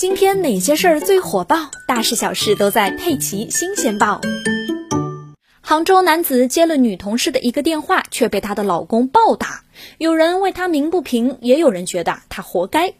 今天哪些事儿最火爆？大事小事都在《佩奇新鲜报》。杭州男子接了女同事的一个电话，却被她的老公暴打，有人为他鸣不平，也有人觉得他活该。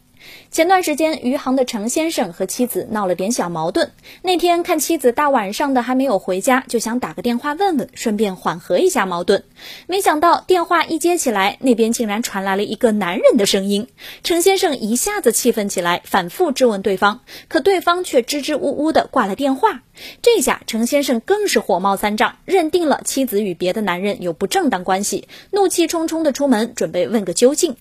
前段时间，余杭的程先生和妻子闹了点小矛盾。那天看妻子大晚上的还没有回家，就想打个电话问问，顺便缓和一下矛盾。没想到电话一接起来，那边竟然传来了一个男人的声音。程先生一下子气愤起来，反复质问对方，可对方却支支吾吾的挂了电话。这下程先生更是火冒三丈，认定了妻子与别的男人有不正当关系，怒气冲冲的出门，准备问个究竟。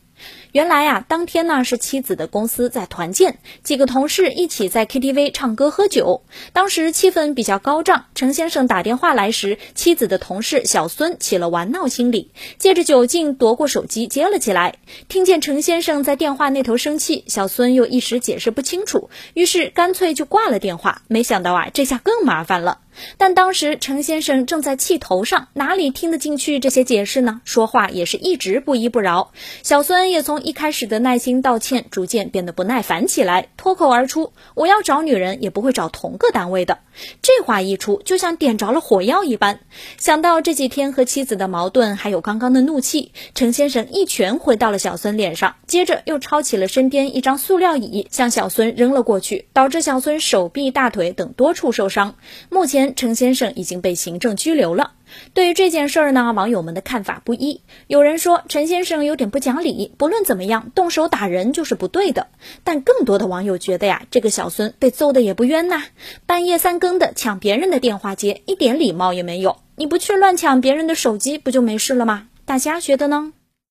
原来呀，当天呢是妻子的公司在团建，几个同事一起在 KTV 唱歌喝酒，当时气氛比较高涨。程先生打电话来时，妻子的同事小孙起了玩闹心理，借着酒劲夺过手机接了起来。听见程先生在电话那头生气，小孙又一时解释不清楚，于是干脆就挂了电话。没想到啊，这下更麻烦了。但当时程先生正在气头上，哪里听得进去这些解释呢？说话也是一直不依不饶。小孙也从一开始的耐心道歉，逐渐变得不耐烦起来，脱口而出：“我要找女人，也不会找同个单位的。”这话一出，就像点着了火药一般。想到这几天和妻子的矛盾，还有刚刚的怒气，程先生一拳回到了小孙脸上，接着又抄起了身边一张塑料椅，向小孙扔了过去，导致小孙手臂、大腿等多处受伤。目前。程先生已经被行政拘留了。对于这件事儿呢，网友们的看法不一。有人说陈先生有点不讲理，不论怎么样，动手打人就是不对的。但更多的网友觉得呀，这个小孙被揍的也不冤呐，半夜三更的抢别人的电话接，一点礼貌也没有。你不去乱抢别人的手机，不就没事了吗？大家觉得呢？